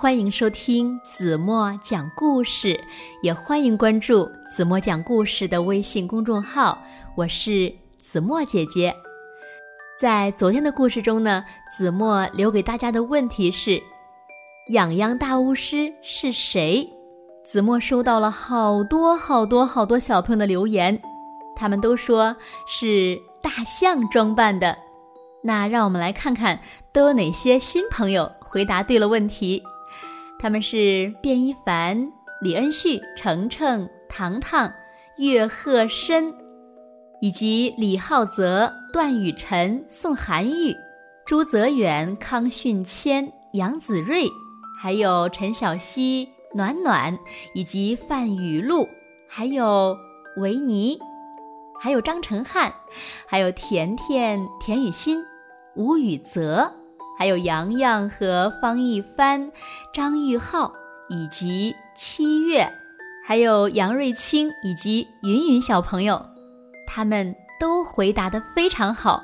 欢迎收听子墨讲故事，也欢迎关注子墨讲故事的微信公众号。我是子墨姐姐。在昨天的故事中呢，子墨留给大家的问题是：痒痒大巫师是谁？子墨收到了好多好多好多小朋友的留言，他们都说是大象装扮的。那让我们来看看都有哪些新朋友回答对了问题。他们是卞一凡、李恩旭、程程、糖糖、岳鹤深，以及李浩泽、段雨辰、宋涵玉、朱泽远、康训谦、杨子睿，还有陈小希、暖暖，以及范雨露，还有维尼，还有张成汉，还有甜甜、田雨欣。吴雨泽，还有洋洋和方一帆、张玉浩以及七月，还有杨瑞清以及云云小朋友，他们都回答的非常好。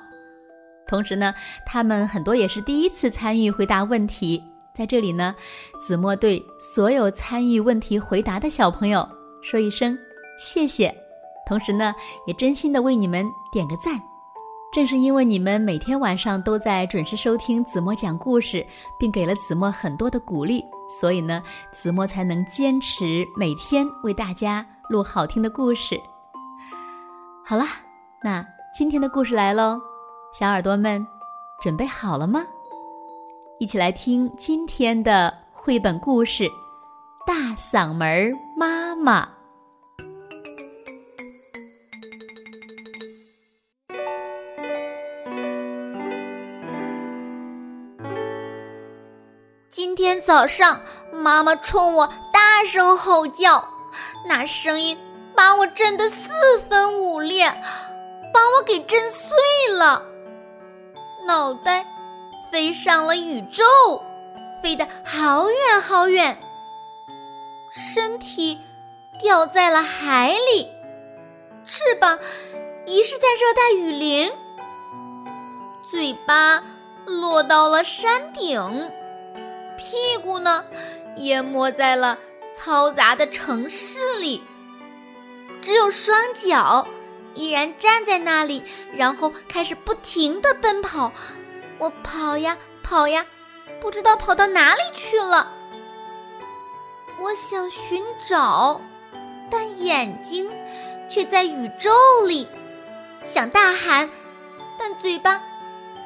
同时呢，他们很多也是第一次参与回答问题。在这里呢，子墨对所有参与问题回答的小朋友说一声谢谢，同时呢，也真心的为你们点个赞。正是因为你们每天晚上都在准时收听子墨讲故事，并给了子墨很多的鼓励，所以呢，子墨才能坚持每天为大家录好听的故事。好了，那今天的故事来喽，小耳朵们，准备好了吗？一起来听今天的绘本故事《大嗓门妈妈》。早上，妈妈冲我大声吼叫，那声音把我震得四分五裂，把我给震碎了，脑袋飞上了宇宙，飞得好远好远，身体掉在了海里，翅膀遗失在热带雨林，嘴巴落到了山顶。屁股呢，淹没在了嘈杂的城市里，只有双脚依然站在那里，然后开始不停的奔跑。我跑呀跑呀，不知道跑到哪里去了。我想寻找，但眼睛却在宇宙里；想大喊，但嘴巴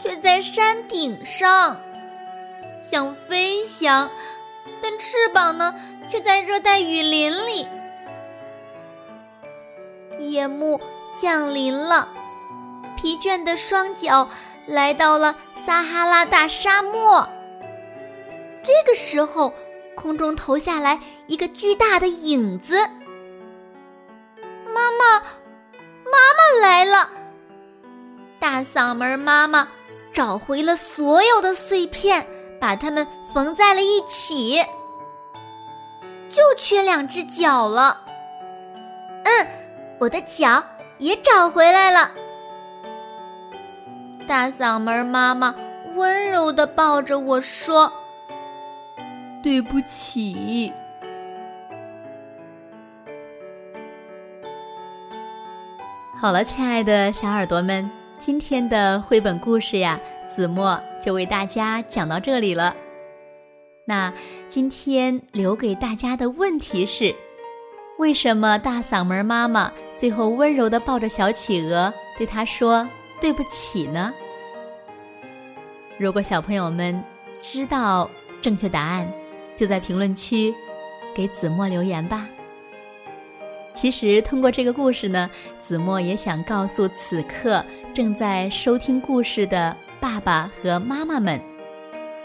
却在山顶上。想飞翔，但翅膀呢，却在热带雨林里。夜幕降临了，疲倦的双脚来到了撒哈拉大沙漠。这个时候，空中投下来一个巨大的影子。妈妈，妈妈来了！大嗓门妈妈找回了所有的碎片。把它们缝在了一起，就缺两只脚了。嗯，我的脚也找回来了。大嗓门妈妈温柔的抱着我说：“对不起。”好了，亲爱的小耳朵们，今天的绘本故事呀。子墨就为大家讲到这里了。那今天留给大家的问题是：为什么大嗓门妈妈最后温柔的抱着小企鹅，对他说对不起呢？如果小朋友们知道正确答案，就在评论区给子墨留言吧。其实通过这个故事呢，子墨也想告诉此刻正在收听故事的。爸爸和妈妈们，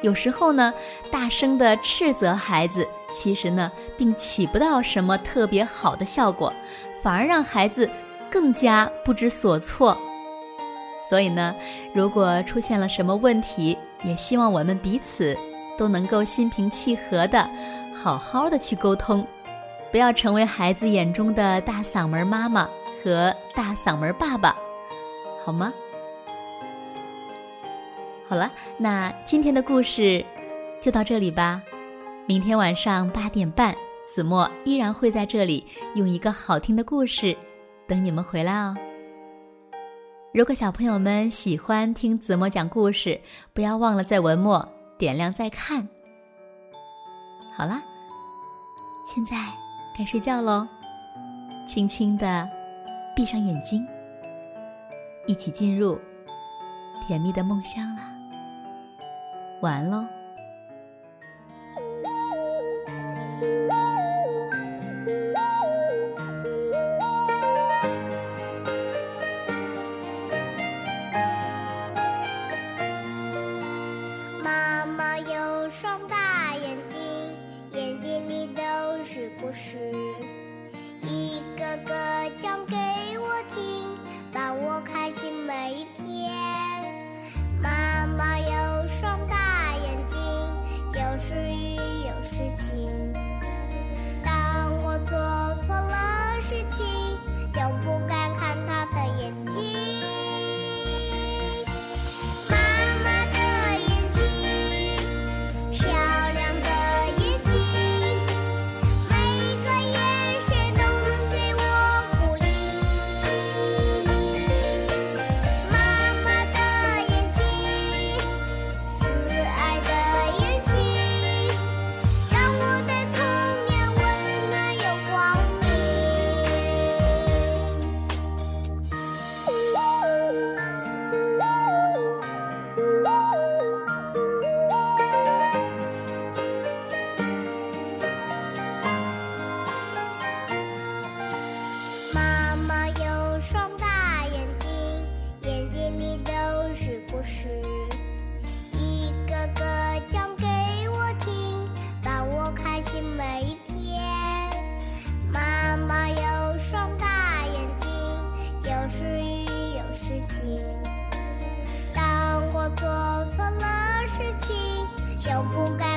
有时候呢，大声的斥责孩子，其实呢，并起不到什么特别好的效果，反而让孩子更加不知所措。所以呢，如果出现了什么问题，也希望我们彼此都能够心平气和的，好好的去沟通，不要成为孩子眼中的大嗓门妈妈和大嗓门爸爸，好吗？好了，那今天的故事就到这里吧。明天晚上八点半，子墨依然会在这里用一个好听的故事等你们回来哦。如果小朋友们喜欢听子墨讲故事，不要忘了在文末点亮再看。好啦，现在该睡觉喽，轻轻的闭上眼睛，一起进入甜蜜的梦乡了。完了。我不该